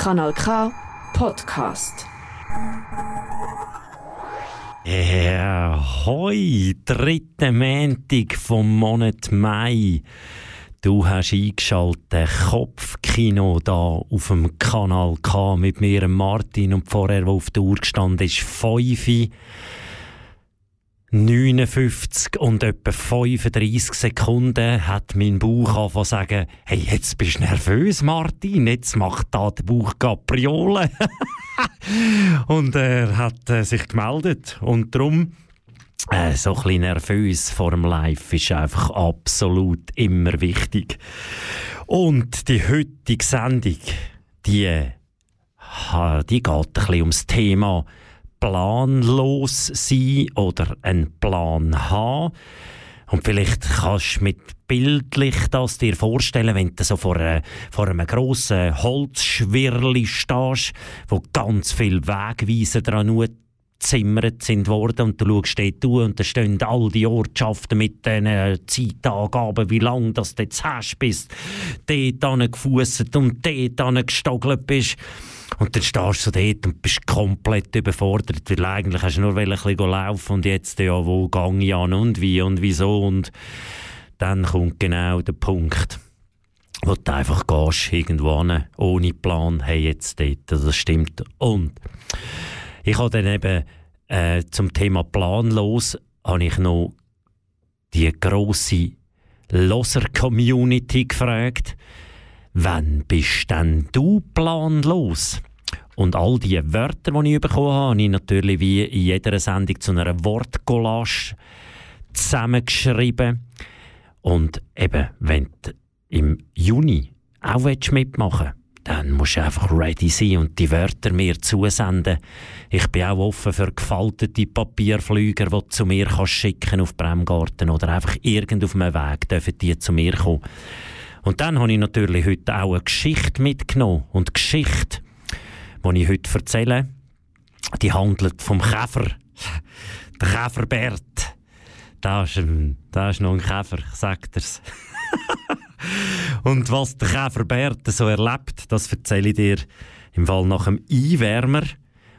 Kanal K Podcast. Ja, hoi, dritte Montag vom Monat Mai. Du hast eingeschaltet Kopfkino da auf dem Kanal K mit mir, Martin, und vorher, wo auf der Uhr gestanden ist, 5 59 und etwa 35 Sekunden hat mein Bauch angefangen zu sagen, hey, jetzt bist du nervös, Martin, jetzt macht da der Bauch Gapriole. und er hat äh, sich gemeldet und darum äh, so ein bisschen nervös vor dem Live ist einfach absolut immer wichtig. Und die heutige Sendung, die, die geht ein bisschen ums Thema planlos sein oder einen Plan haben. Und vielleicht kannst du mit bildlich das dir vorstellen, wenn du so vor, äh, vor einem grossen Holzschwirrli stehst, wo ganz viele Wegweiser dran gezimmert sind worden und du schaust dort durch und da stehen all die Ortschaften mit den Zeitangaben, wie lange das du jetzt hast, bis du dort gefusset und dort gestogelt bist. Und dann stehst du dort und bist komplett überfordert, weil eigentlich hast du nur ein bisschen laufen und jetzt, ja, wo gehe ich an und wie und wieso und dann kommt genau der Punkt, wo du einfach gehst, irgendwo hin, ohne Plan, hey, jetzt dort, das stimmt. Und ich habe dann eben äh, zum Thema planlos habe ich noch die grosse Loser-Community gefragt, wann bist denn du planlos? Und all die Wörter, die ich bekommen habe, habe ich natürlich wie in jeder Sendung zu einer Wortcollage zusammengeschrieben. Und eben, wenn du im Juni auch mitmachen willst, dann musst du einfach ready sein und die Wörter mir zusenden. Ich bin auch offen für gefaltete Papierflüger, die du zu mir kannst schicken auf Bremgarten oder einfach irgend auf einem Weg dürfen die zu mir kommen. Und dann habe ich natürlich heute auch eine Geschichte mitgenommen. Und die Geschichte, die ich heute erzähle, die handelt vom Käfer. Der Käferbert. Da ist, ein, da ist noch ein Käfer, sagt er's. Und was der Käferbert so erlebt, das erzähle ich dir im Fall nach dem Einwärmer.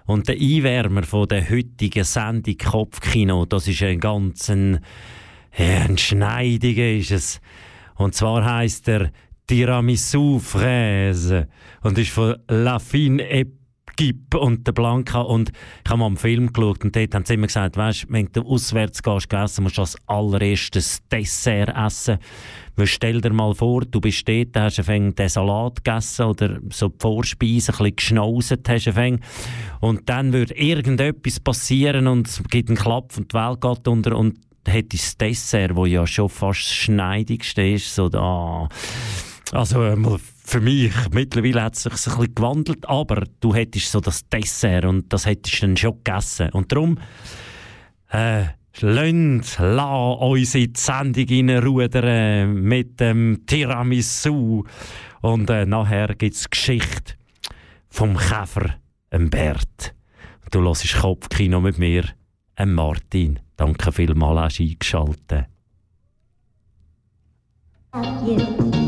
Und der Einwärmer von der heutigen Sendung Kopfkino, das ist ein ganz ein, ein Schneidiger ist es. Und zwar heißt er Tiramisu Fraise und ist von La Fine Equipe und der Blanca. Und ich habe mal einen Film geschaut und dort haben sie immer gesagt, weißt, wenn du auswärts gehst, essen, musst du als allererstes Dessert essen. Weil stell dir mal vor, du bist dort, hast einen Salat gegessen oder so die Vorspeise ein bisschen geschnauset hast und dann würde irgendetwas passieren und es gibt einen Klapp und die Welt geht unter und hat das Dessert, das ja schon fast das schneidigste ist, so da. Also für mich, mittlerweile hat es sich ein bisschen gewandelt, aber du hättest so das Dessert und das hättest du dann schon gegessen. Und darum, äh, Lönt, la uns in die Sendung reinrudern mit dem Tiramisu. Und äh, nachher gibt es Geschichte vom Käfer, dem Bert. Du hörst Kopfkino mit mir, dem Martin. Danke vielmals, hast eingeschaltet. Du,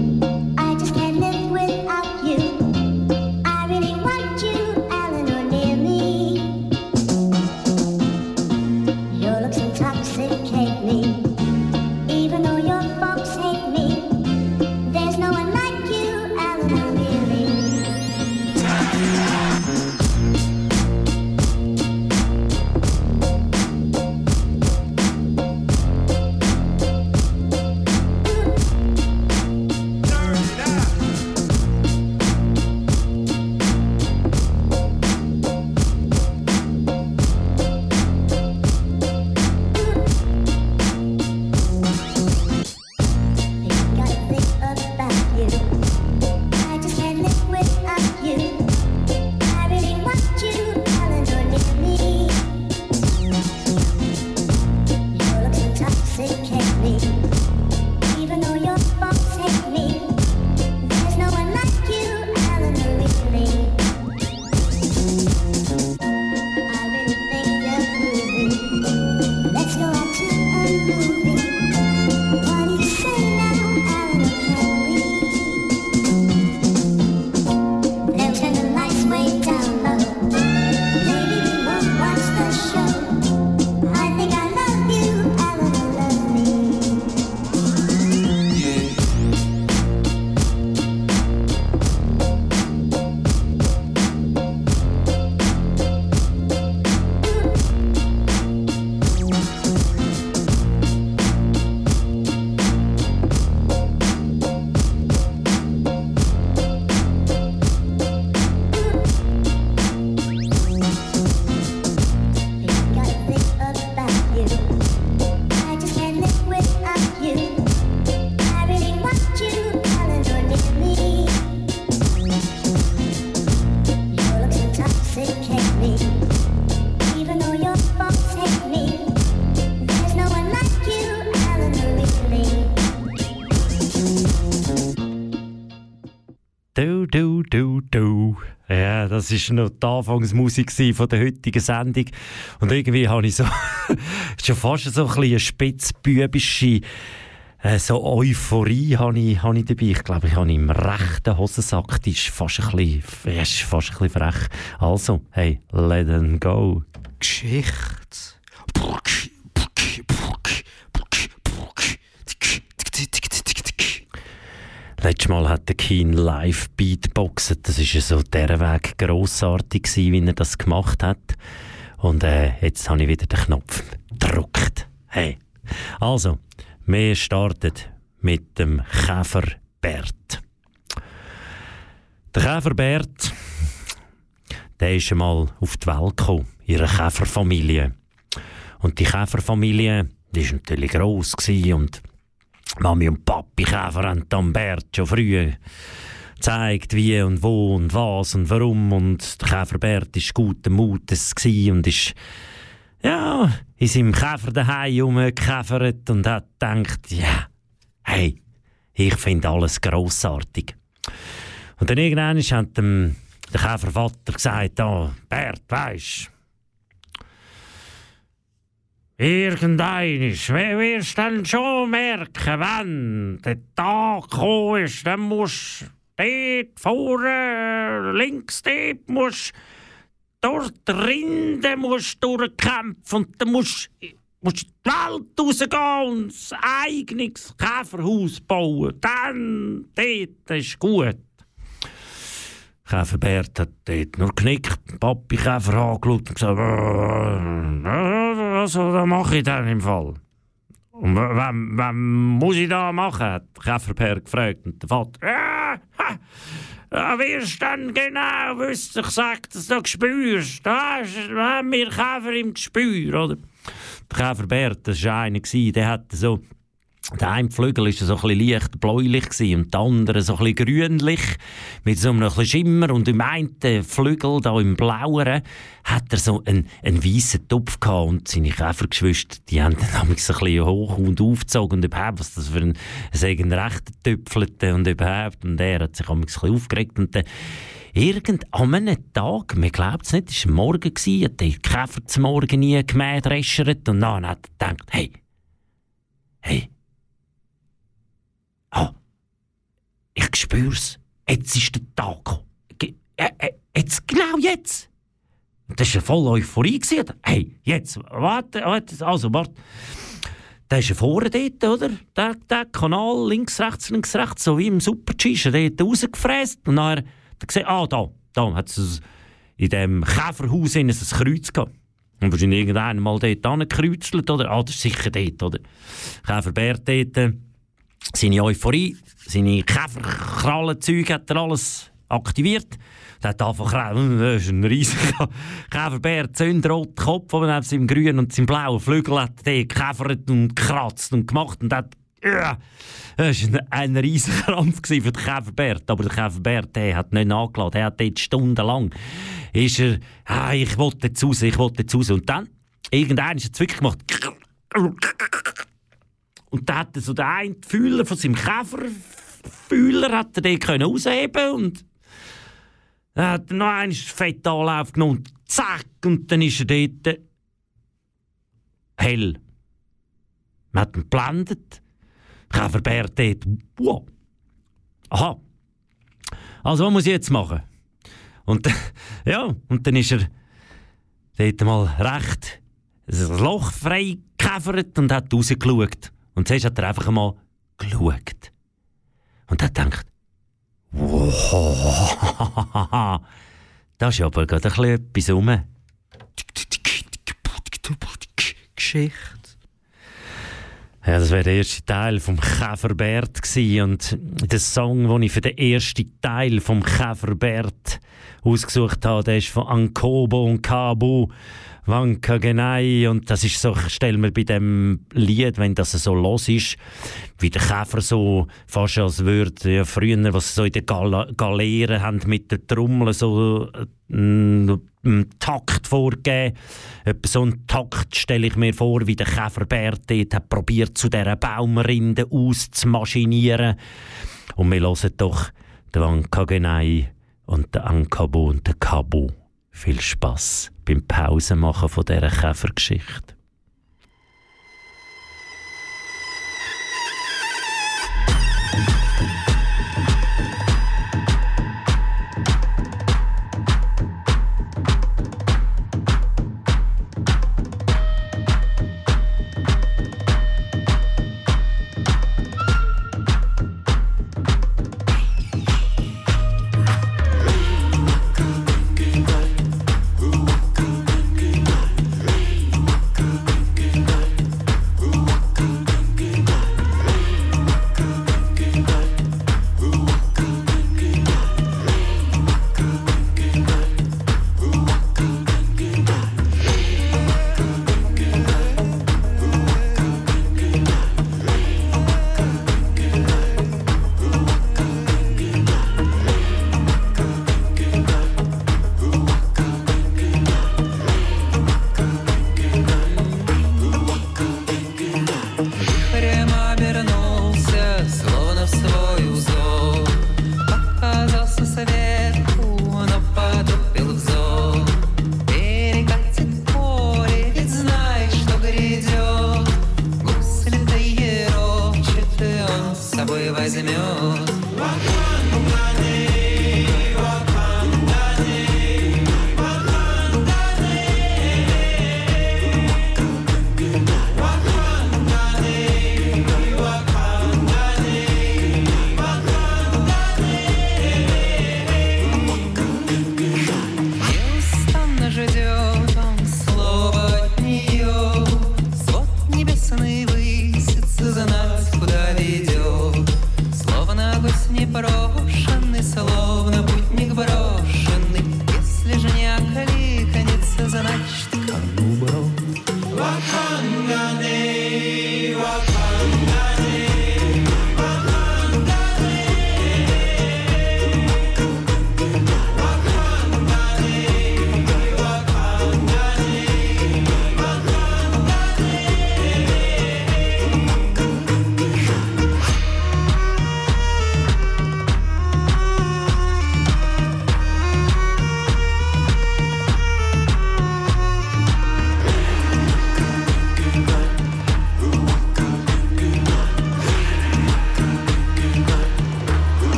das war noch die Anfangsmusik von der heutigen Sendung. Und irgendwie habe ich so schon fast so ein eine spitzbübische äh, so Euphorie habe ich, habe ich dabei. Ich glaube, ich habe im rechten Hosensack. Die ist fast ein bisschen, ist fast ein bisschen frech. Also, hey, let them go. Geschichte. Letztes Mal hat der Keen live Beatboxen. Das war ja so der Weg grossartig, gewesen, wie er das gemacht hat. Und äh, jetzt habe ich wieder den Knopf gedrückt. Hey. Also, wir starten mit dem Käferbert. Der Käferbert, der ist einmal auf die Welt gekommen, in einer Käferfamilie. Und die Käferfamilie, die war natürlich gross und Mami und Papi Käfer haben dann Bert schon früh gezeigt, wie und wo und was und warum. Und der Käferbert war guten Mutes und ist ja, in seinem Käfer daheim rumgekäfert und hat gedacht, ja, hey, ich finde alles grossartig. Und dann irgendwann hat dem, der Käfervater gesagt, oh, Bert, weisst Irgendeines, wirst du dann schon merken, wenn der Tag gekommen ist, dann musst du dort vorne, links dort, musst dort Rinde musst durchkämpfen und dann musst du die Welt rausgehen und ein eigenes Käferhaus bauen. Dann, dort ist gut. Käferbert hat dort nur genickt, Papi Käfer angeschaut und gesagt, also, das mache ich dann im Fall. Und was, was muss ich da machen? hat Käferbert gefragt. Und der Vater, ja, ja, wirst dann genau wissen, ich sag, dass du spürst. Da haben wir Käfer im Gespür, oder? Der Käferbert, das war einer, der hat so der eine Flügel war so ein leicht bläulich und der andere so ein grünlich, mit so einem Schimmer. Und im einen Flügel, da im blauen, hat er so einen, einen weißen Topf gehabt. Und seine Käfergeschwister, die haben dann ein bisschen hoch und aufgezogen und überhaupt, was das für ein, ein rechter Töpfelte und überhaupt. Und er hat sich ein bisschen aufgeregt. Und dann, irgend an einem Tag, man glaubt es nicht, es war Morgen, hat der Käfer zum Morgen nie gemäht, und dann hat er gedacht, hey, hey, oh, ich spür's, jetzt ist der Tag gekommen. Äh, äh, jetzt, genau jetzt. Das war voll Euphorie. Hey, jetzt, warte, warte, also, warte. Da ist er vorne dort, oder? Der, der Kanal, links, rechts, links, rechts, so wie im Super-G, ist er dort rausgefräst. Und dann, da gesehen, ah, da, da hat es in dem Käferhaus ein Kreuz gehabt. Und wahrscheinlich irgendwann mal dort angekreuzelt, oder? Ah, das ist sicher dort, oder? Käferbär dort seine Euphorie, seine Käferkrallenzeug hat er alles aktiviert. Er hat einfach das ist ein riesiger Käferbär, zündroter Kopf, aber neben seinem grünen und seinem blauen Flügel hat er gekäfert und gekratzt und gemacht und hat ja, das war ein, riesiger Krampf für den Käferbert. Aber der Käferbert der hat nicht nachgeladen. Er hat dort stundenlang ist er, ah, ich wollte jetzt raus, ich wollte jetzt raus. Und dann, irgendwann ist er wirklich gemacht. Und da hat er so den einen Fühler von seinem Käferfühler hat er den können ausheben und dann hat er noch einen Fettanlauf genommen und zack, und dann ist er dort hell. Man hat ihn geblendet. Käferbär dort, wow. Aha. Also, was muss ich jetzt machen? Und ja, und dann ist er dort mal recht ein Loch frei gekäfert und hat rausgeschaut. Und zuerst hat er einfach einmal geschaut. Und hat gedacht, wow, da ist aber gerade ein bisschen etwas rum. Geschichte. Ja, das wäre der erste Teil vom Käferbert und der Song, den ich für den ersten Teil vom Käferbert ausgesucht habe, der ist von Ankobo und Kabu. Wanka Genei und das ist so, ich stelle mir bei dem Lied, wenn das so los ist, wie der Käfer so fast als würde, ja, früher, was so in den Gal Galeeren haben mit der Trommel so einen, äh, Takt vorgegeben. So einen Takt stelle ich mir vor, wie der Käferbär dort hat probiert, zu dieser Baumrinde auszumaschinieren. Und wir hören doch der Wankagenei und der Ankabo und der Kabo. Viel Spaß beim Pausenmachen von dieser Käfergeschichte.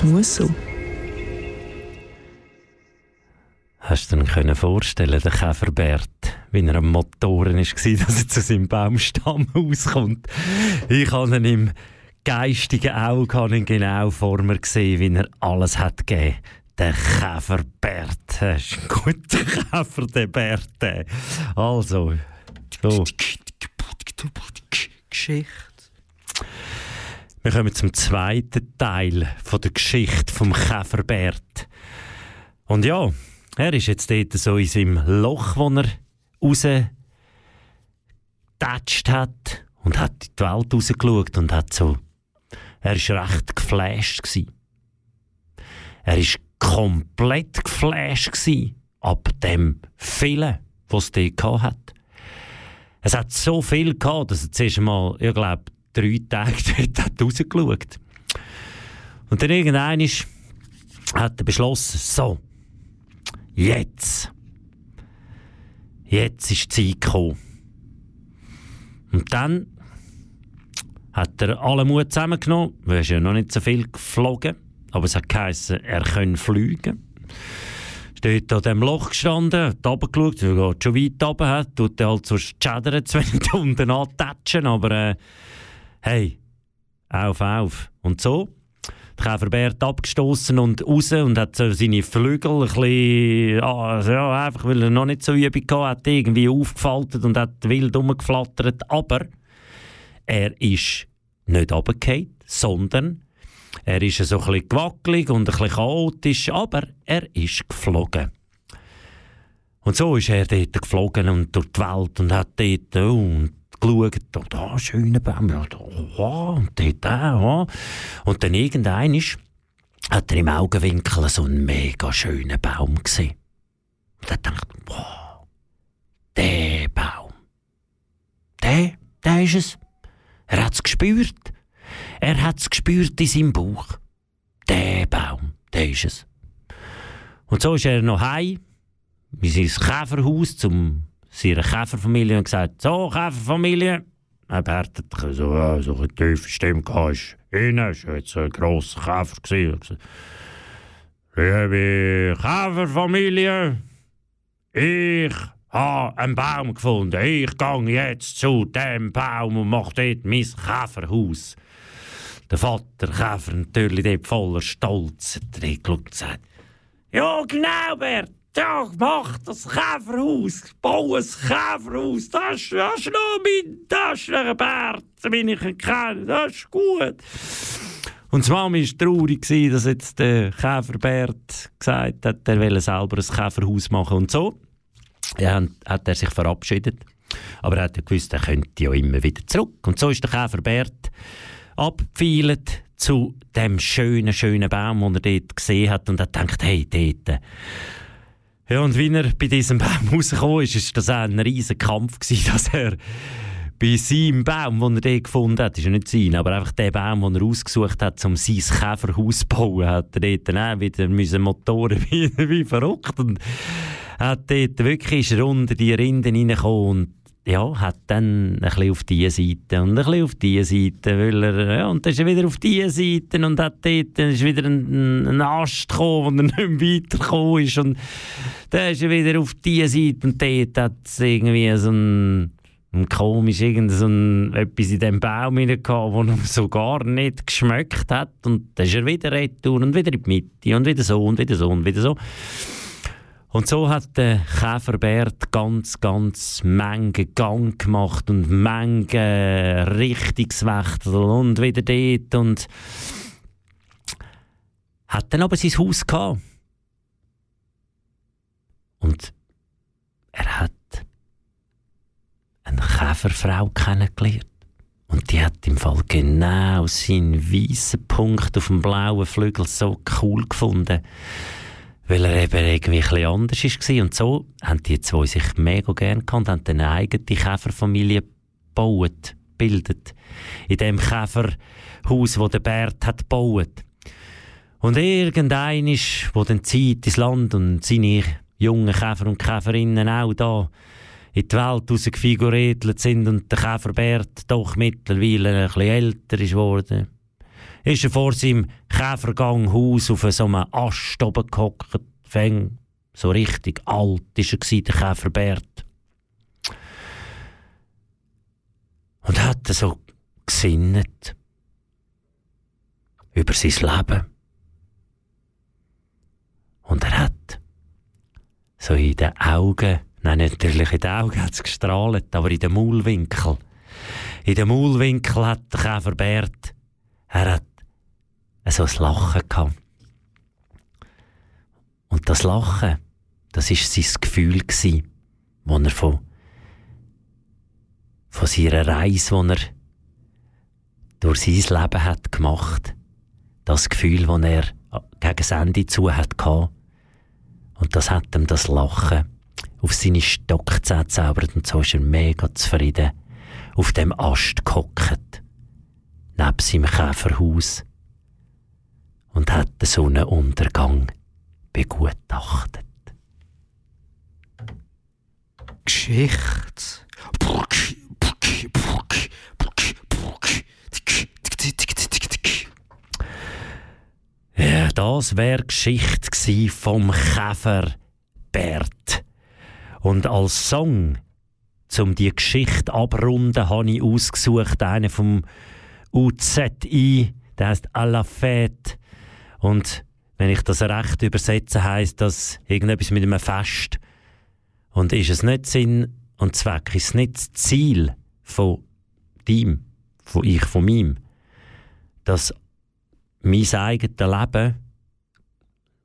Das muss so. Hast du dir können vorstellen, der Käferbert, wie er am Motoren war, dass er zu seinem Baumstamm rauskommt? Ich habe ihn im geistigen Auge habe ihn genau vor mir gesehen, wie er alles hat gegeben. Der Käferbert. Das ist ein guter Käfer, der Bert. Also, so. Geschichte. Wir kommen zum zweiten Teil von der Geschichte vom Käferbert. Und ja, er ist jetzt dort so in seinem Loch, wo er rausgetatscht hat und hat in die Welt rausgeschaut und hat so, er ist recht geflasht gsi. Er ist komplett geflasht gsi ab dem vielen, was es dort hat. Es hat so viel gehabt, dass er zuerst einmal, ich glaube, drei Tage dort rausgeschaut. Und dann irgendwann ist, hat er beschlossen, so, jetzt, jetzt ist die Zeit gekommen. Und dann hat er alle Mut zusammengenommen, er ist ja noch nicht so viel geflogen, aber es hat geheißen, er könne fliegen. Steht an dem Loch gestanden, hat runtergeschaut, er schon weit runter, tut er halt so schädern, wenn er unten antatschen, aber äh, hey, auf, auf. Und so der Käferbert abgestoßen und raus und hat so seine Flügel ein bisschen, also ja, einfach weil er noch nicht so Übung hatte, hat irgendwie aufgefaltet und hat wild rumgeflattert. Aber er ist nicht runtergefallen, sondern er ist so ein bisschen gewackelig und ein bisschen chaotisch, aber er ist geflogen. Und so ist er dort geflogen und durch die Welt und hat dort, oh, und geschaut, oh, da schöne da, oh, und dort. Oh. Und dann irgendein ist, hat er im Augenwinkel so einen mega schönen Baum gesehen. Und er dachte, wow, der Baum, der, der ist es. Er hat es gespürt. Er hat es gespürt in seinem Bauch. Der Baum, der ist es. Und so ist er noch heim in sein Käferhaus zum seiner Käferfamilie und gesagt, so Käferfamilie, er Bert hat so, ja, so eine tiefe Stimme gehabt, innen, ist jetzt ein grosser Käfer gewesen. Liebe Käferfamilie, ich habe einen Baum gefunden. Ich gehe jetzt zu dem Baum und mache dort mein Käferhaus. Der Vater Käfer natürlich voller Stolz hat geschaut und gesagt, ja genau Bert, ja, mach das Käferhaus, bau ein Käferhaus, das das ist noch mein, das ist ein Bert, den ich kenne, das ist gut. Und die Mama war traurig, dass jetzt der Käferbert gesagt hat, er will selber ein Käferhaus machen und so. Ja, hat er sich verabschiedet. Aber er hat ja gewusst, er könnte ja immer wieder zurück. Und so ist der Käferbert abgepfeilt zu dem schönen, schönen Baum, den er dort gesehen hat und hat gedacht, hey, dort ja, und wie er bei diesem Baum rausgekommen ist, ist das auch ein riesiger Kampf gewesen, dass er bei seinem Baum, den er dort gefunden hat, ist ja nicht sein, aber einfach der Baum, den er ausgesucht hat, um sein Käferhaus zu bauen, hat er dort dann auch wieder müssen Motoren wie, wie verrückt und hat dort wirklich unter die Rinden reingekommen und ja, hat dann ein bisschen auf diese Seite und ein bisschen auf diese Seite, weil er, ja, und dann ist er wieder auf diese Seite und hat dort, dann ist wieder ein, ein Ast gekommen, wo er nicht mehr weitergekommen ist und dann ist er wieder auf diese Seite und dort hat es irgendwie so ein, ein komisch irgend so ein, etwas in dem Baum gehabt, wo er so gar nicht geschmeckt hat und dann ist er wieder retour und wieder in die Mitte und wieder so und wieder so und wieder so. Und so hat der Käferbert ganz, ganz Menge Gang gemacht und Menge Richtungswechsel und wieder dort und hat dann aber sein Haus gehabt. Und er hat eine Käferfrau kennengelernt. Und die hat im Fall genau seinen weißen Punkt auf dem blauen Flügel so cool gefunden weil er eben irgendwie ein anders war. Und so haben die zwei sich mega gerne gehabt und haben dann eine eigene Käferfamilie gebaut, gebildet. In dem Käferhaus, das der Bert hat gebaut. Und irgendein ist, wo dann zieht ins Land und seine jungen Käfer und Käferinnen auch da in die Welt rausgefiguriert sind und der Käferbert doch mittlerweile ein bisschen älter ist ist er vor seinem Käferganghaus auf so einem Ast oben gehockt. Fäng, so richtig alt ist er gewesen, der Käferbert. Und hat so gesinnet über sein Leben. Und er hat so in den Augen, nein, natürlich in den Augen hat es gestrahlt, aber in den Maulwinkel. In den Maulwinkel hat der Käferbert, er hat so ein Lachen gehabt. Und das Lachen, das war sein Gefühl, das er von, von seiner Reise, die er durch sein Leben hat gemacht das Gefühl, das er gegen das Ende zu hat gehabt. Und das hat ihm das Lachen auf seine Stockzähne gezaubert und so ist er mega zufrieden auf dem Ast gehockt, neben seinem Käferhaus und hat den Sonnenuntergang begutachtet. Geschichte. Ja, das wäre Geschichte vom Käfer Bert. Und als Song, um die Geschichte abrunden, habe ich ausgesucht einen vom UZI, der heißt «À la fête». Und wenn ich das recht übersetze, heißt das irgendetwas mit einem Fest. Und ist es nicht Sinn und Zweck, ist es nicht das Ziel von dem, von ich, von meinem, dass mein eigenes Leben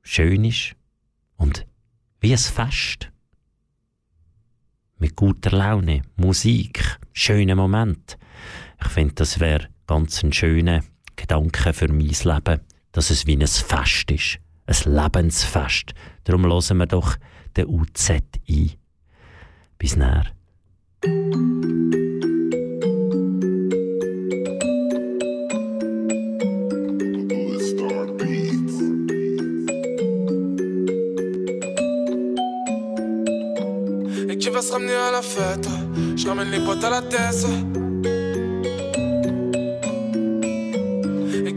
schön ist und wie ein Fest. Mit guter Laune, Musik, schönen Moment. Ich finde, das wäre ganz ein schöner Gedanke für mein Leben, dass es wie ein Fest ist. Ein Lebensfest. Darum hören wir doch den UZ ein. Bis näher. Et qui va se ramener à la fête Je ramène les boîtes à la tête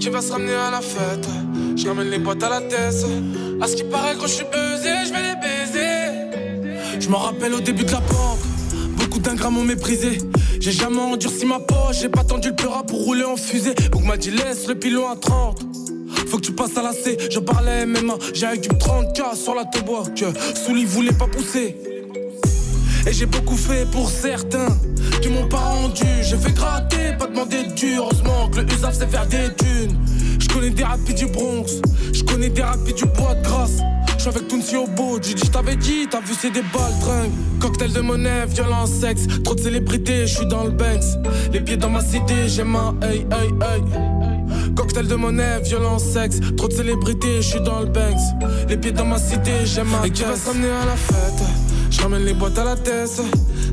Et qui va se ramener à la fête. Je ramène les boîtes à la tête À ce qui paraît quand je suis buzzé Je vais les baiser. Je m'en rappelle au début de la porte Beaucoup d'ingrats m'ont méprisé. J'ai jamais endurci ma poche J'ai pas tendu le pleura pour rouler en fusée. Donc m'a dit laisse le pilon à 30 faut que tu passes à la C, je parlais MMA, j'ai avec du 30k sur la tobois que Souli voulait pas pousser. Et j'ai beaucoup fait pour certains qui m'ont pas rendu. J'ai fait gratter, pas demander de dur. Heureusement que le USAF sait faire des thunes. Je connais des rapides du Bronx, je connais des rapides du bois de grâce. Je suis avec Tounsi au bout, j'ai dit je t'avais dit, t'as vu c'est des baltringues. Cocktail de monnaie, violence, sexe, trop de célébrités, je suis dans le Banks. Les pieds dans ma cité, j'ai ma hey hey hey. Cocktail de monnaie, violence, sexe, trop de célébrités, je suis dans le Banks. Les pieds dans ma cité, j'ai ma Et qui va ramener à la fête? Je ramène les boîtes à la tête.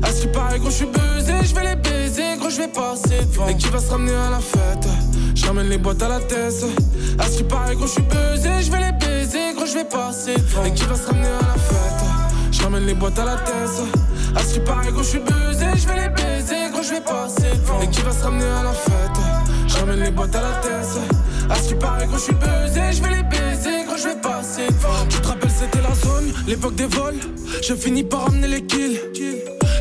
À ce qui paraît, gros, je suis buzzé, je vais les baiser, gros, je vais passer devant. Et qui va se ramener à la fête Je ramène les boîtes à la tête. À ce qui paraît, gros, je suis buzzé, je vais les baiser, gros, je vais passer devant. Et qui va se ramener à la fête Je ramène les boîtes à la tête. À ce qui paraît, gros, je suis buzzé, je vais les baiser, gros, je vais passer devant. Et qui va se ramener à la fête Je ramène les boîtes à la tête. À ce qui paraît, gros, je suis buzzé, je vais les baiser, devant. Tu te rappelles, c'était la zone, l'époque des vols. Je finis par ramener les kills.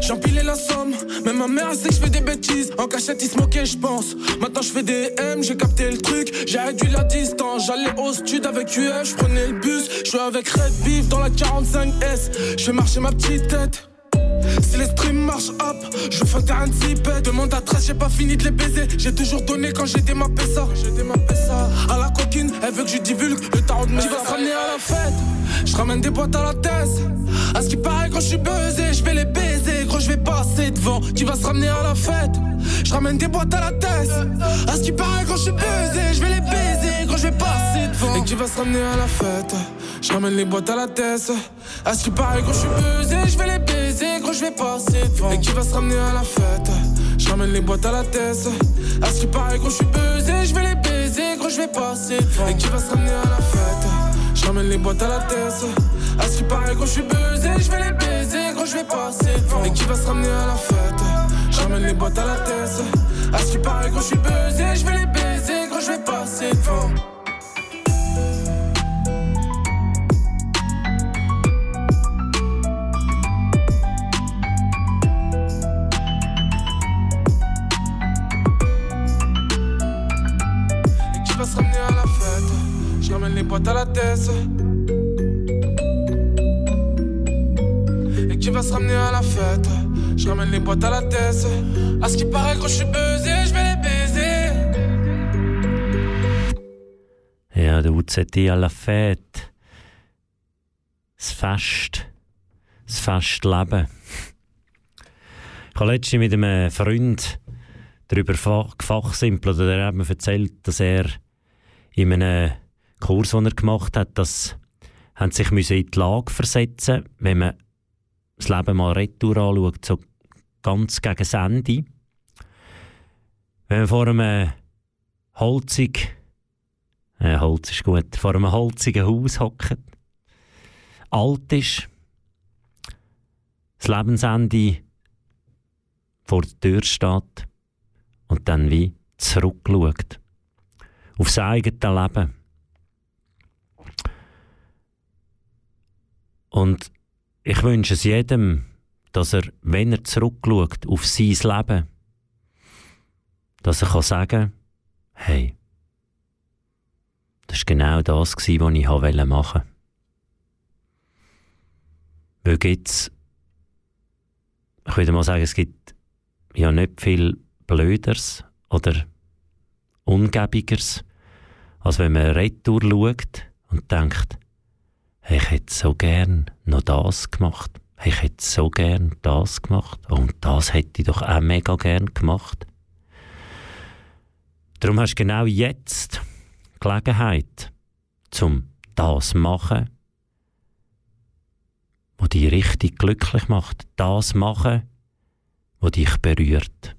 J'empilais la somme, même ma mère sait que je fais des bêtises. En cachette, il se moquait, je pense. Maintenant, je fais des M, j'ai capté le truc. J'ai réduit la distance. J'allais au stud avec UF, je prenais le bus. Je suis avec Red Beef dans la 45S. Je fais marcher ma petite tête. Si les streams marchent up, je fais un zipette. Demande à 13, j'ai pas fini de les baiser. J'ai toujours donné quand j'ai démappé ça. J'ai démappé ça. À la coquine, elle veut que je divulgue le tarot de mes Tu vas se ramener à la fête. Je ramène des boîtes à la tête. À ce qui paraît, quand je suis buzzé, je vais les baiser. Gros, je vais passer devant. Tu vas se ramener à la fête. Je ramène des boîtes à la tête. À ce qui paraît, quand je suis buzzé, je vais les baiser. Tu vas se ramener à la fête. Je ramène les boîtes à la tête. À ce qui paraît, quand je suis buzzé, je vais les baiser. Gros, je vais passer devant. Et qui va se ramener à la fête? Je ramène les boîtes à la tête. À ce qui paraît, gros, je suis buzzé, je vais les baiser. Gros, je vais passer devant. Et qui va se ramener à la fête? Je ramène les boîtes à la tête. À ce qui paraît, gros, je suis buzzé, je vais les baiser. Gros, je vais passer devant. Et qui va se ramener à la fête? Je ramène les boîtes à la tête. À ce qui paraît, gros, je suis buzzé, je vais les baiser. Gros, je vais passer devant. À la tête Et qui va se ramener à la fête Je ramène les boîtes à la tête À ce qui paraît quand je suis buzzé Je vais les baiser Ja, der UZT à la Fête. Das Fest. Das Festleben. Ich habe letztens mit einem Freund darüber fa- gefachsimpelt, oder er hat mir erzählt, dass er in einem Kurs, den er gemacht hat, dass haben sich in die Lage versetzen, wenn man das Leben mal retour anschaut, so ganz gegen das Ende. Wenn man vor einem Holzig Äh, Holz ist gut. Vor einem holzigen Haus hocken. Alt ist. Das Lebensende vor der Tür steht und dann wie zurückschaut. Auf sein eigenes Leben. Und ich wünsche es jedem, dass er, wenn er zurückschaut auf sein Leben, dass er kann sagen hey, das war genau das, was ich machen wollte. Weil gibt's, ich würde mal sagen, es gibt ja nicht viel Blöders oder Ungebigeres, als wenn man retour schaut und denkt, ich hätte so gern noch das gemacht. Ich hätte so gern das gemacht. Und das hätte ich doch auch mega gern gemacht. Darum hast du genau jetzt Gelegenheit, zum das machen, was dich richtig glücklich macht. Das machen, was dich berührt.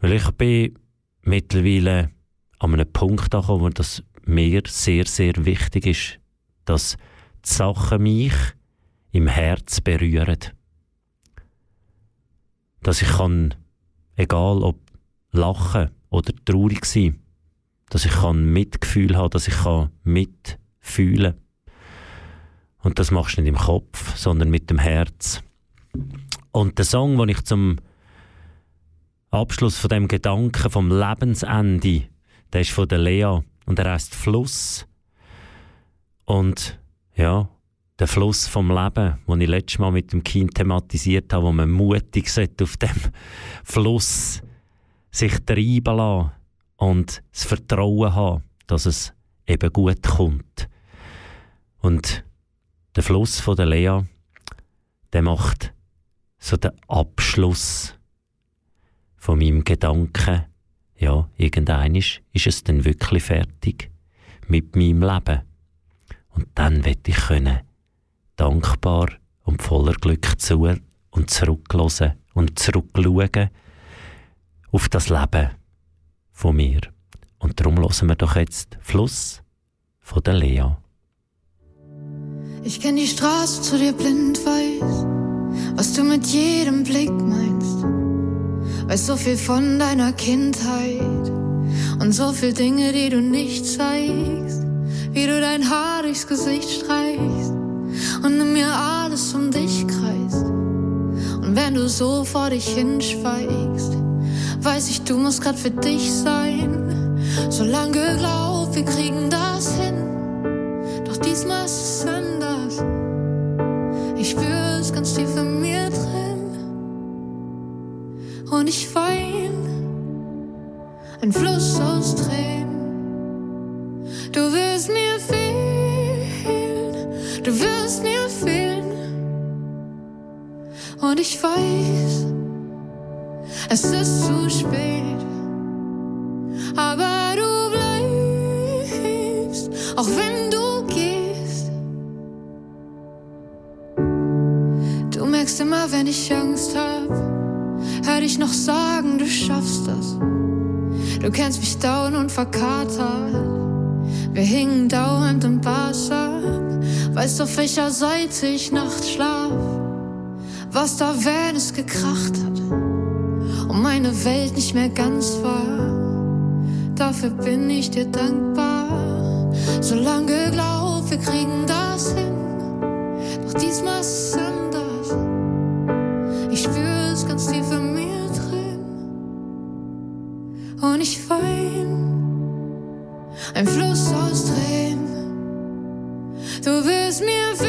Weil ich bin mittlerweile an einem Punkt angekommen, wo das mir sehr, sehr wichtig ist, dass die Sachen mich im Herz berühren. Dass ich kann, egal ob lachen oder traurig sein, dass ich kann Mitgefühl haben, dass ich kann mitfühlen. Und das machst du nicht im Kopf, sondern mit dem Herz. Und der Song, den ich zum Abschluss von dem Gedanken vom Lebensende, der ist von der Lea und er heißt Fluss. Und ja, der Fluss vom Leben, den ich letztes Mal mit dem Kind thematisiert habe, wo man mutig sollte auf dem Fluss sich treiben lassen und das Vertrauen haben, dass es eben gut kommt. Und der Fluss von der Lea, der macht so den Abschluss von meinem Gedanken. Ja, irgendein ist es dann wirklich fertig mit meinem Leben. Und dann wird ich können dankbar und voller Glück zu und zurücklosen und zurückschauen auf das Leben von mir. Und darum hören wir doch jetzt Fluss von der Lea. Ich kenn die Straße zu dir blind, weiß, was du mit jedem Blick meinst. Weiß so viel von deiner Kindheit und so viel Dinge, die du nicht zeigst wie du dein Haar durchs Gesicht streichst und in mir alles um dich kreist. Und wenn du so vor dich hinschweigst, weiß ich, du musst grad für dich sein. So lange geglaubt, wir kriegen das hin. Doch diesmal ist es anders. Ich spüre es ganz tief in mir drin. Und ich wein, ein Fluss aus Tränen. Du wirst mir fehlen, du wirst mir fehlen. Und ich weiß, es ist zu spät. Aber du bleibst, auch wenn du gehst. Du merkst immer, wenn ich Angst hab, hör dich noch sagen, du schaffst das. Du kennst mich down und verkatert. Wir hingen dauernd im Bars ab. Weißt auf welcher Seite ich nachts schlaf? Was da, wenn es gekracht hat und meine Welt nicht mehr ganz war. Dafür bin ich dir dankbar. Solange glaub, wir kriegen das hin. Doch diesmal ist es anders. Ich spüre es ganz tief in mir drin. Und ich wein. Ein Fluss aus Tränen. Du wirst mir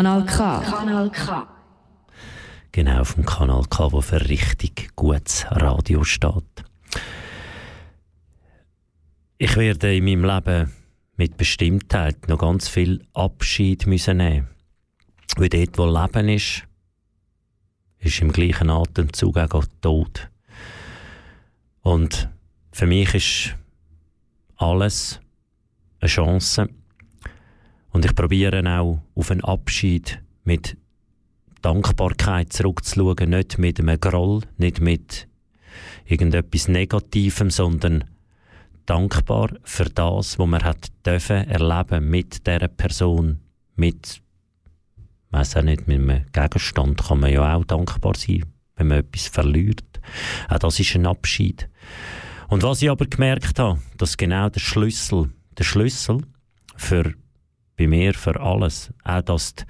Kanal K. Kanal K. Genau vom Kanal K, wo für richtig gutes Radio steht. Ich werde in meinem Leben mit Bestimmtheit noch ganz viel Abschied müssen nehmen. Weil dort, wo Leben ist, ist im gleichen Atemzug auch Tod. Und für mich ist alles eine Chance. Und ich probiere auch auf einen Abschied mit Dankbarkeit zurückzuschauen, nicht mit einem Groll, nicht mit irgendetwas Negativem, sondern dankbar für das, was man hat dürfen erleben mit dieser Person, mit, weiss auch nicht, mit einem Gegenstand kann man ja auch dankbar sein, wenn man etwas verliert. Auch das ist ein Abschied. Und was ich aber gemerkt habe, dass genau der Schlüssel, der Schlüssel für bei mir für alles, auch dass du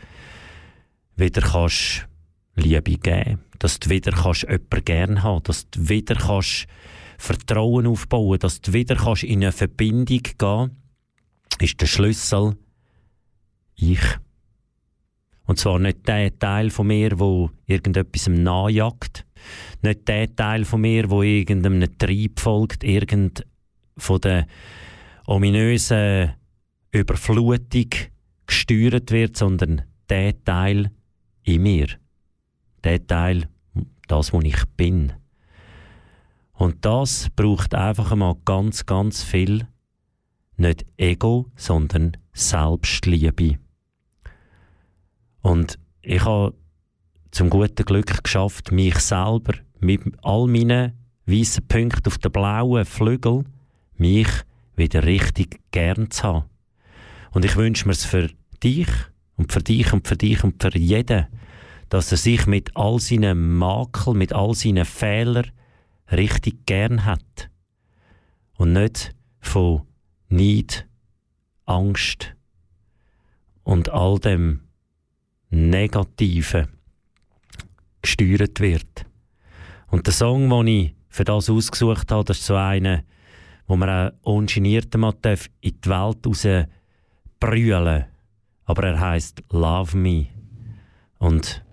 wieder kannst Liebe geben, dass du wieder kannst jemanden gern haben, dass du wieder kannst Vertrauen aufbauen, dass du wieder kannst in eine Verbindung gehen, ist der Schlüssel ich. Und zwar nicht der Teil von mir, wo irgendetwas nachjagt, nicht der Teil von mir, wo irgendeinem Trieb folgt, irgend von der ominösen Überflutung gesteuert wird, sondern der Teil in mir. Der Teil, das, wo ich bin. Und das braucht einfach einmal ganz, ganz viel, nicht Ego, sondern Selbstliebe. Und ich habe zum guten Glück geschafft, mich selber mit all meinen weißen Punkten auf den blauen Flügel, mich wieder richtig gern zu haben. Und ich wünsche mir es für dich und für dich und für dich und für jeden, dass er sich mit all seinen Makeln, mit all seinen Fehlern richtig gern hat. Und nicht von Neid, Angst und all dem Negativen gesteuert wird. Und der Song, den ich für das ausgesucht habe, das ist so einer, wo man auch ungeniert mal in die Welt raus brüllen Aber er heißt Love Me. Und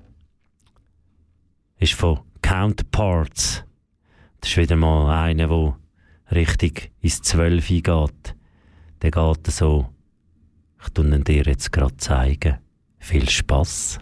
ist von Counterparts. Das ist wieder mal einer, der richtig ins Zwölf geht. Der geht so. Ich tue ihn dir jetzt gerade zeigen. Viel Spaß.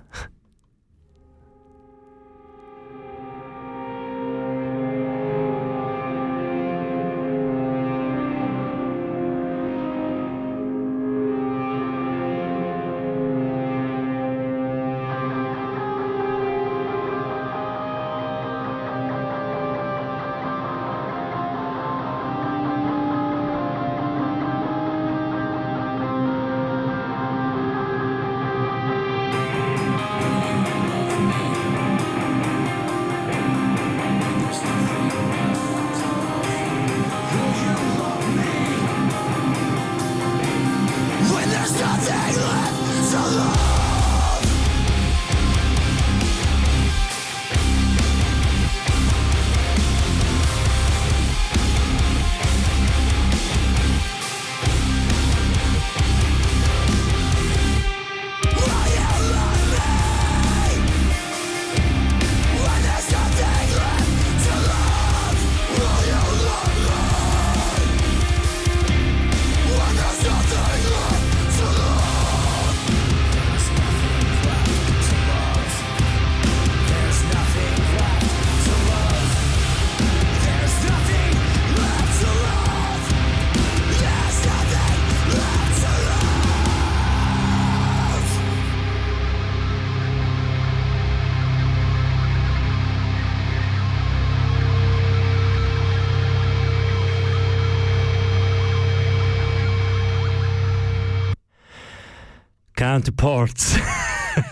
Counterparts.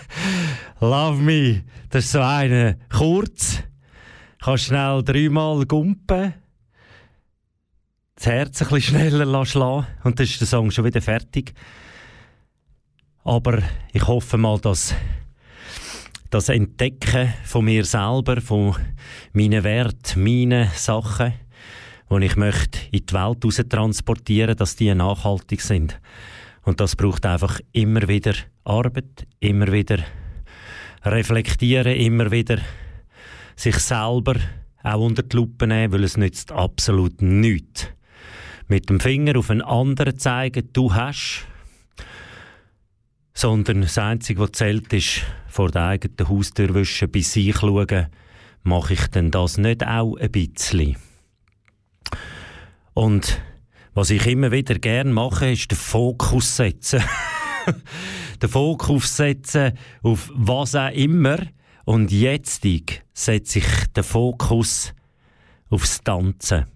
Love Me. Das ist so eine kurz. Kannst schnell dreimal gumpen. Das Herz ein bisschen schneller schlagen und dann ist der Song schon wieder fertig. Aber ich hoffe mal, dass das Entdecken von mir selber, von meinen Werten, meinen Sachen, die ich möchte in die Welt transportieren, dass die nachhaltig sind. Und das braucht einfach immer wieder Arbeit, immer wieder reflektieren, immer wieder sich selber auch unter die Lupe nehmen, weil es nützt absolut nichts. Mit dem Finger auf einen anderen zeigen, du hast, sondern das Einzige, was zählt, ist vor der eigenen Haustür wischen, bei sich schauen, mache ich denn das nicht auch ein bisschen? Und was ich immer wieder gerne mache, ist den Fokus setzen. den Fokus setzen auf was auch immer. Und jetzt setze ich den Fokus aufs Tanzen.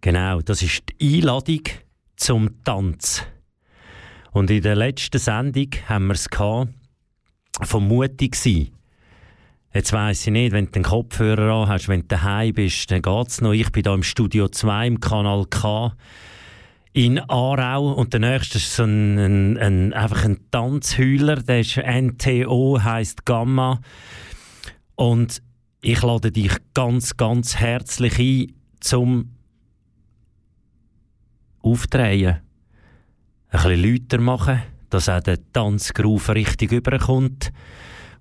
Genau, das ist die Einladung zum Tanz. Und in der letzten Sendung haben wir es vom mutig sein. Jetzt weiss ich nicht, wenn du den Kopfhörer an hast, wenn du daheim bist, dann geht's noch. Ich bin da im Studio 2 im Kanal K in Aarau und der nächste ist so ein, ein, ein einfach ein Tanzheuler, der ist NTO, heißt Gamma und ich lade dich ganz, ganz herzlich ein zum Aufdrehen, ein bisschen lauter machen, dass auch der Tanzgroove richtig überkommt.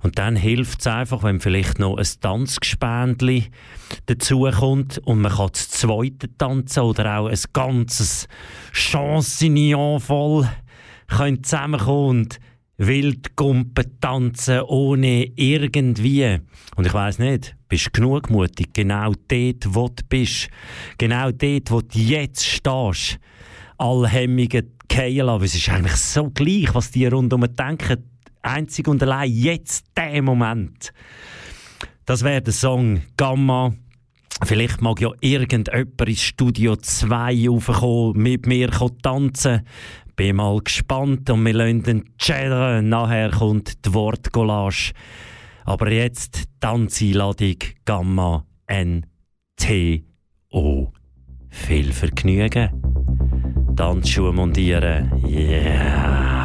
Und dann hilft es einfach, wenn vielleicht noch ein Tanzgespendli dazukommt und man kann das zweite tanzen oder auch ein ganzes Chansignon voll zusammenkommen und Wildgumpen tanzen ohne irgendwie. Und ich weiß nicht, bist genug mutig, genau dort, wo du bist, genau dort, wo du jetzt stehst, alle Hemmungen fallen lassen. Es ist eigentlich so gleich, was die rundum denken einzig und allein jetzt, der Moment. Das wäre der Song Gamma. Vielleicht mag ja irgendjemand ins Studio 2 raufkommen, mit mir tanzen. Bin mal gespannt und wir lassen den. Nachher kommt die Wortcollage. Aber jetzt Tanzeinladung Gamma N T O. Viel Vergnügen. Tanzschuhe montieren. Yeah.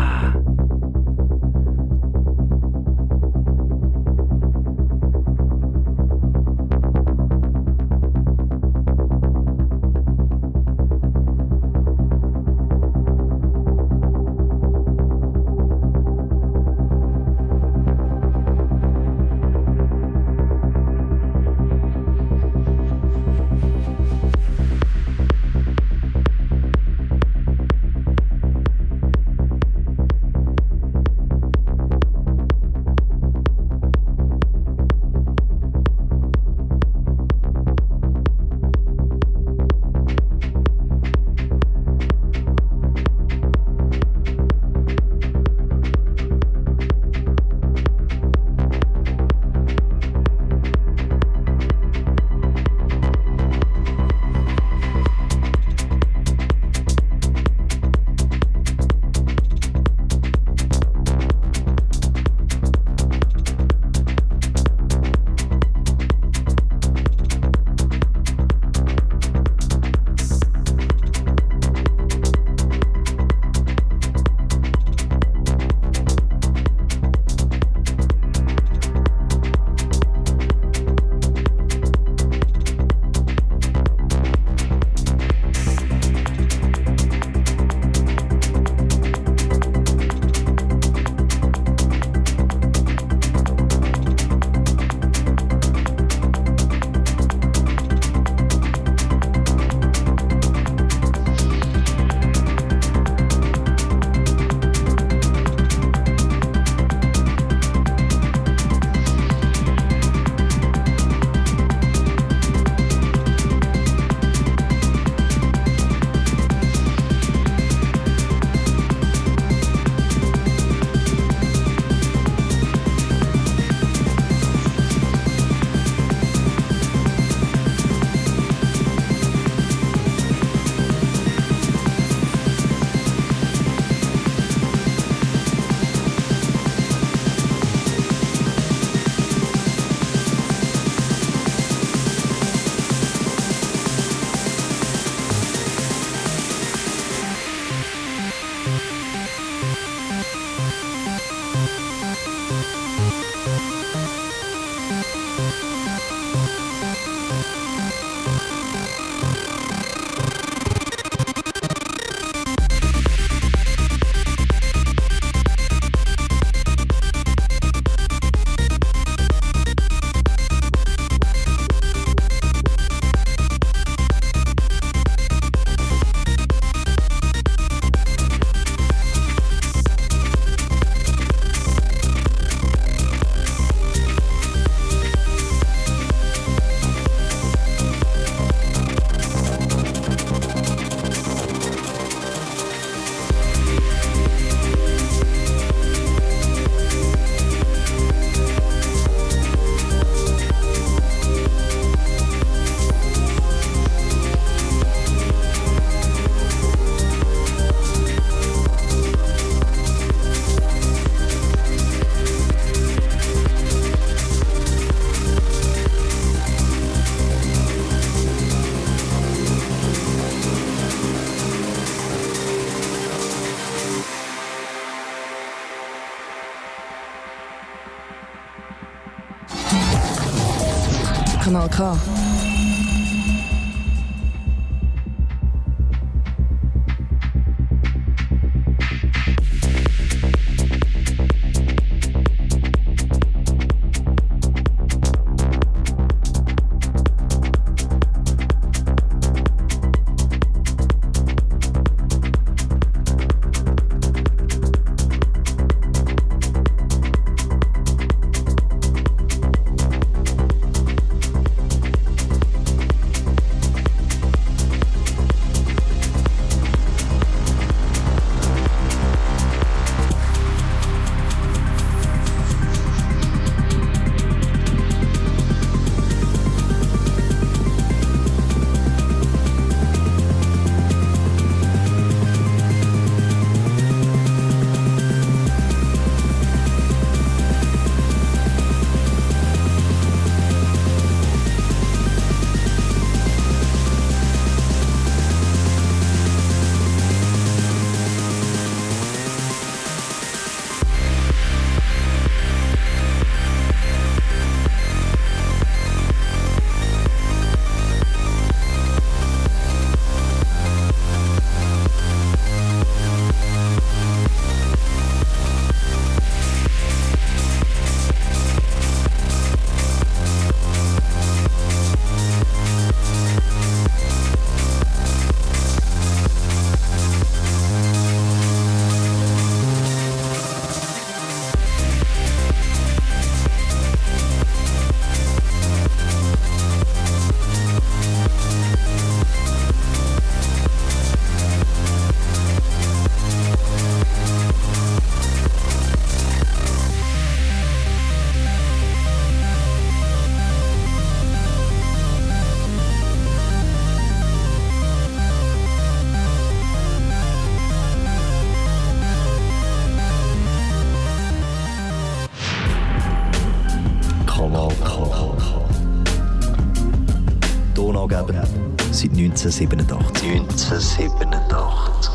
1987. 1987.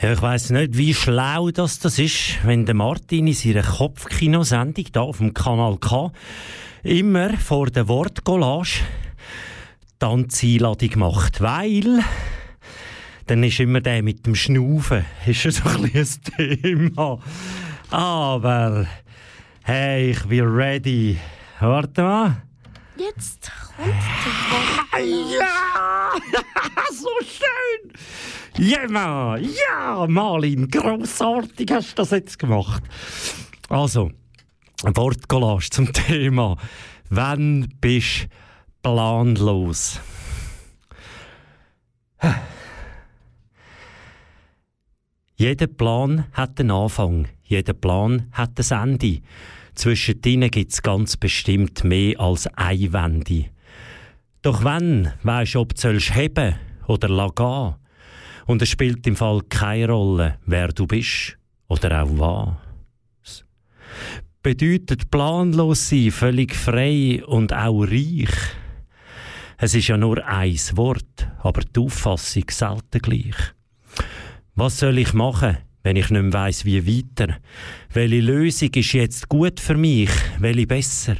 Ja, ich weiss nicht, wie schlau das, das ist, wenn der Martin in seiner Kopfkinosendung da auf dem Kanal K immer vor der Wortcollage Tanzeinladung macht, weil dann ist immer der mit dem Schnaufen ist so ein ein Thema. Aber hey, ich bin ready. Warte mal. Jetzt kommt der Ja! so schön! Ja, Mann. ja, Malin, grossartig hast du das jetzt gemacht. Also, ein Wortcollage zum Thema. Wann bist du planlos? Jeder Plan hat einen Anfang, jeder Plan hat ein Ende. Zwischen ihnen gibt es ganz bestimmt mehr als eine Wende. Doch wenn, weisst ob du heben oder lassen Und es spielt im Fall keine Rolle, wer du bist oder auch was. Bedeutet planlos sein, völlig frei und auch reich. Es ist ja nur ein Wort, aber die Auffassung selten gleich. Was soll ich machen, wenn ich nicht mehr weiss, wie weiter? Welche Lösung ist jetzt gut für mich? Welche besser?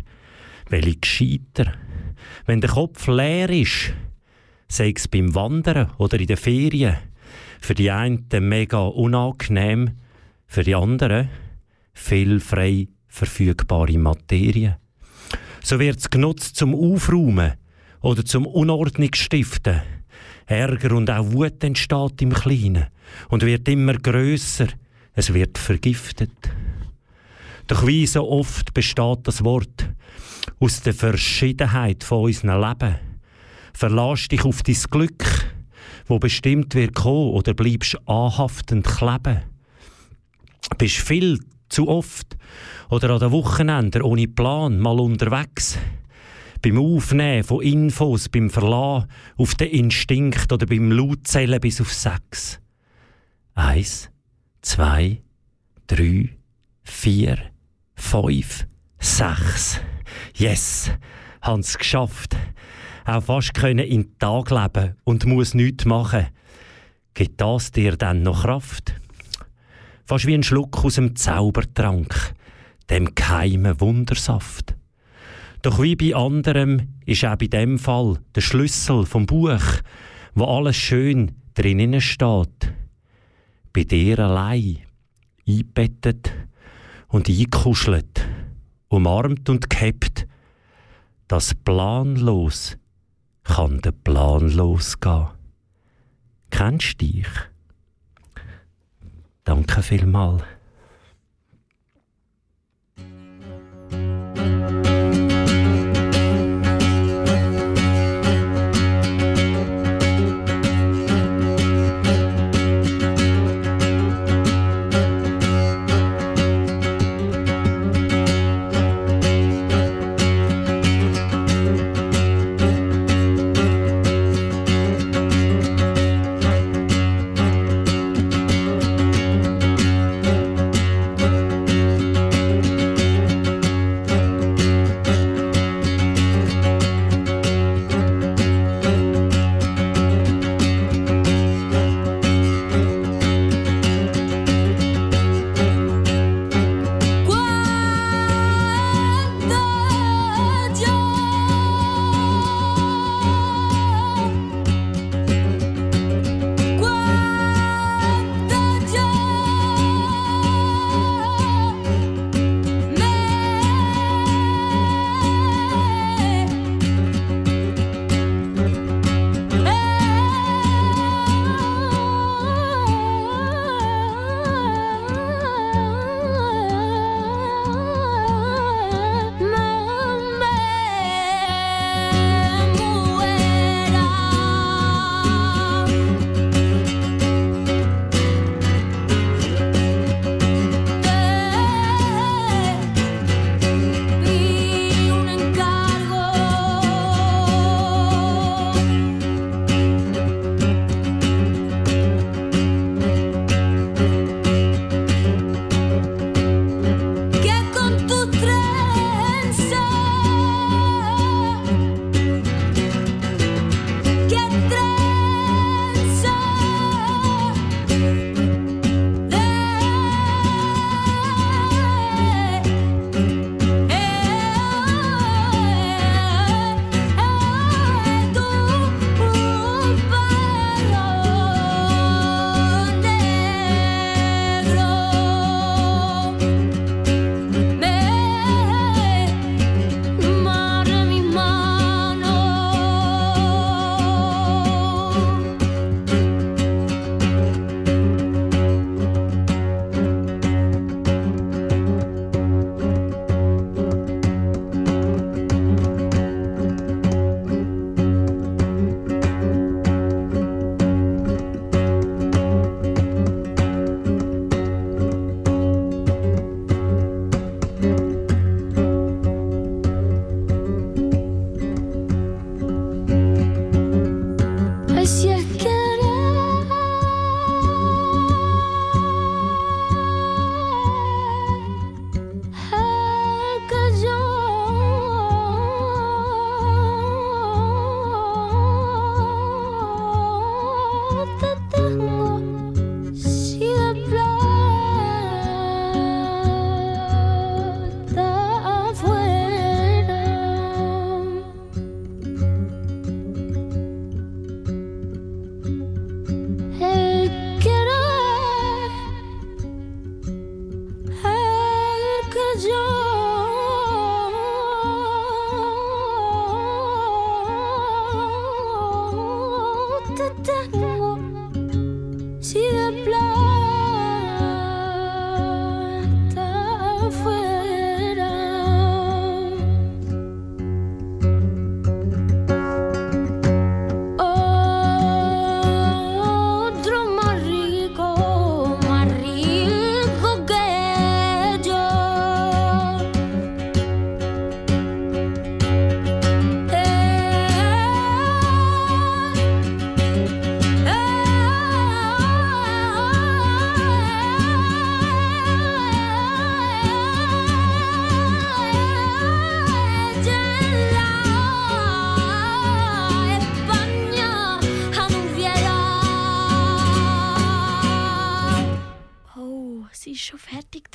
Welche gescheiter? Wenn der Kopf leer ist, sei es beim Wandern oder in den Ferien, für die einen mega unangenehm, für die anderen viel frei verfügbare Materie. So wird es genutzt zum Aufräumen oder zum Unordnung stiften. Ärger und auch Wut entsteht im Kleinen und wird immer grösser. Es wird vergiftet. Doch wie so oft besteht das Wort aus der Verschiedenheit von unserem Leben. Verlass dich auf dein Glück, wo bestimmt wird kommen, oder bleibst anhaftend kleben. Bist viel zu oft oder an den Wochenenden ohne Plan mal unterwegs. Beim Aufnehmen von Infos, beim Verlassen auf den Instinkt oder beim Lautzählen bis auf sechs. Eins, zwei, drei, vier, fünf, sechs. Yes, hab's geschafft. Auch fast können in den Tag leben und muss nichts machen. Gibt das dir dann noch Kraft? Fast wie ein Schluck aus dem Zaubertrank, dem geheimen Wundersaft. Doch wie bei anderem ist auch bei dem Fall der Schlüssel vom Buch, wo alles schön drinnen steht. Bei dir allein, einbettet und eingekuschelt, umarmt und gehabt, dass planlos kann der Plan losgehen. Kennst du dich? Danke vielmals.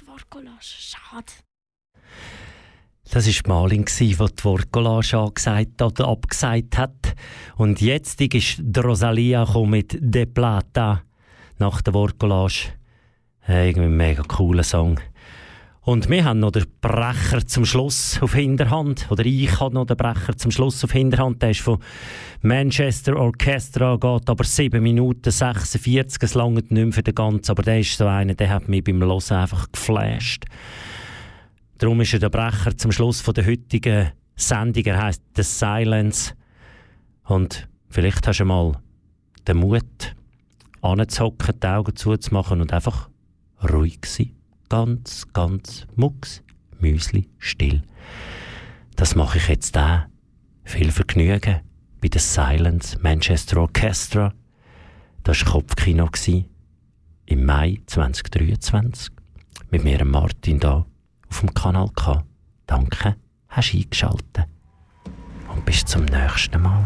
Wortcollage. Schade. Das war Malin, die die Wortcollage angesagt oder abgesagt hat. Und jetzt ist Rosalia mit De Plata nach der Wortcollage. Äh, irgendwie ein mega cooler Song. Und wir haben noch den Brecher zum Schluss auf Hinterhand. Oder ich habe noch den Brecher zum Schluss auf Hinterhand. Der ist von Manchester Orchestra, geht aber 7 Minuten 46. Es langt nicht mehr für den ganzen. Aber der ist so einer, der hat mich beim Hören einfach geflasht. Darum ist er der Brecher zum Schluss von der heutigen Sendung. Er heisst The Silence. Und vielleicht hast du mal den Mut, anzuhocken, die Augen zuzumachen und einfach ruhig sein ganz, ganz mucks, müsli, still. Das mache ich jetzt da. Viel Vergnügen bei der Silence Manchester Orchestra. Das war Kopfkino im Mai 2023 mit mir Martin da auf dem Kanal K. Danke, hast eingeschaltet. Und bis zum nächsten Mal.